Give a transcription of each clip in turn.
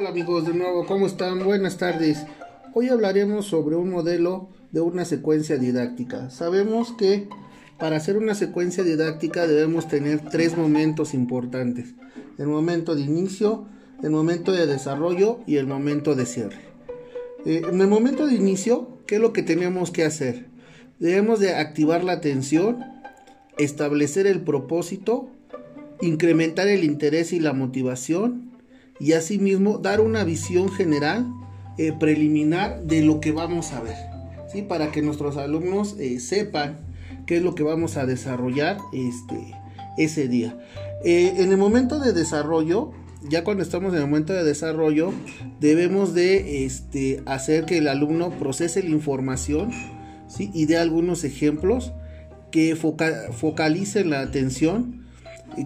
Hola amigos de nuevo, ¿cómo están? Buenas tardes. Hoy hablaremos sobre un modelo de una secuencia didáctica. Sabemos que para hacer una secuencia didáctica debemos tener tres momentos importantes. El momento de inicio, el momento de desarrollo y el momento de cierre. Eh, en el momento de inicio, ¿qué es lo que tenemos que hacer? Debemos de activar la atención, establecer el propósito, incrementar el interés y la motivación y asimismo dar una visión general eh, preliminar de lo que vamos a ver, ¿sí? para que nuestros alumnos eh, sepan qué es lo que vamos a desarrollar este, ese día. Eh, en el momento de desarrollo, ya cuando estamos en el momento de desarrollo, debemos de este, hacer que el alumno procese la información ¿sí? y dé algunos ejemplos que focalicen la atención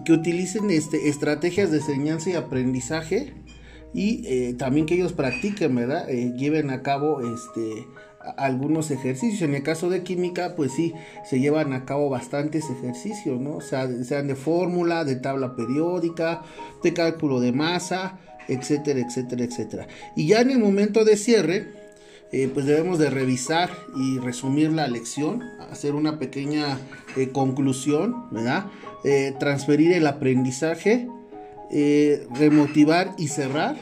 que utilicen este, estrategias de enseñanza y aprendizaje y eh, también que ellos practiquen, ¿verdad? Eh, lleven a cabo este, algunos ejercicios. En el caso de química, pues sí, se llevan a cabo bastantes ejercicios, ¿no? Sean de fórmula, de tabla periódica, de cálculo de masa, etcétera, etcétera, etcétera. Y ya en el momento de cierre, eh, pues debemos de revisar y resumir la lección, hacer una pequeña conclusión, ¿verdad? Eh, transferir el aprendizaje, eh, remotivar y cerrar.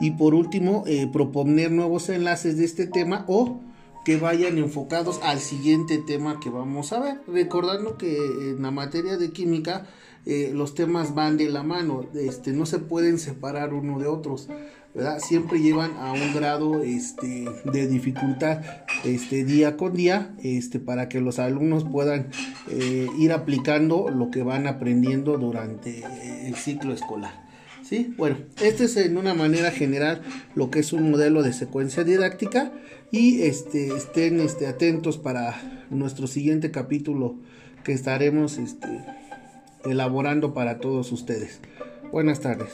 Y por último, eh, proponer nuevos enlaces de este tema o que vayan enfocados al siguiente tema que vamos a ver. Recordando que en la materia de química los temas van de la mano, este, no se pueden separar uno de otros. Siempre llevan a un grado este, de dificultad este, día con día este, para que los alumnos puedan eh, ir aplicando lo que van aprendiendo durante el ciclo escolar. ¿Sí? Bueno, este es en una manera general lo que es un modelo de secuencia didáctica y este, estén este, atentos para nuestro siguiente capítulo que estaremos este, elaborando para todos ustedes. Buenas tardes.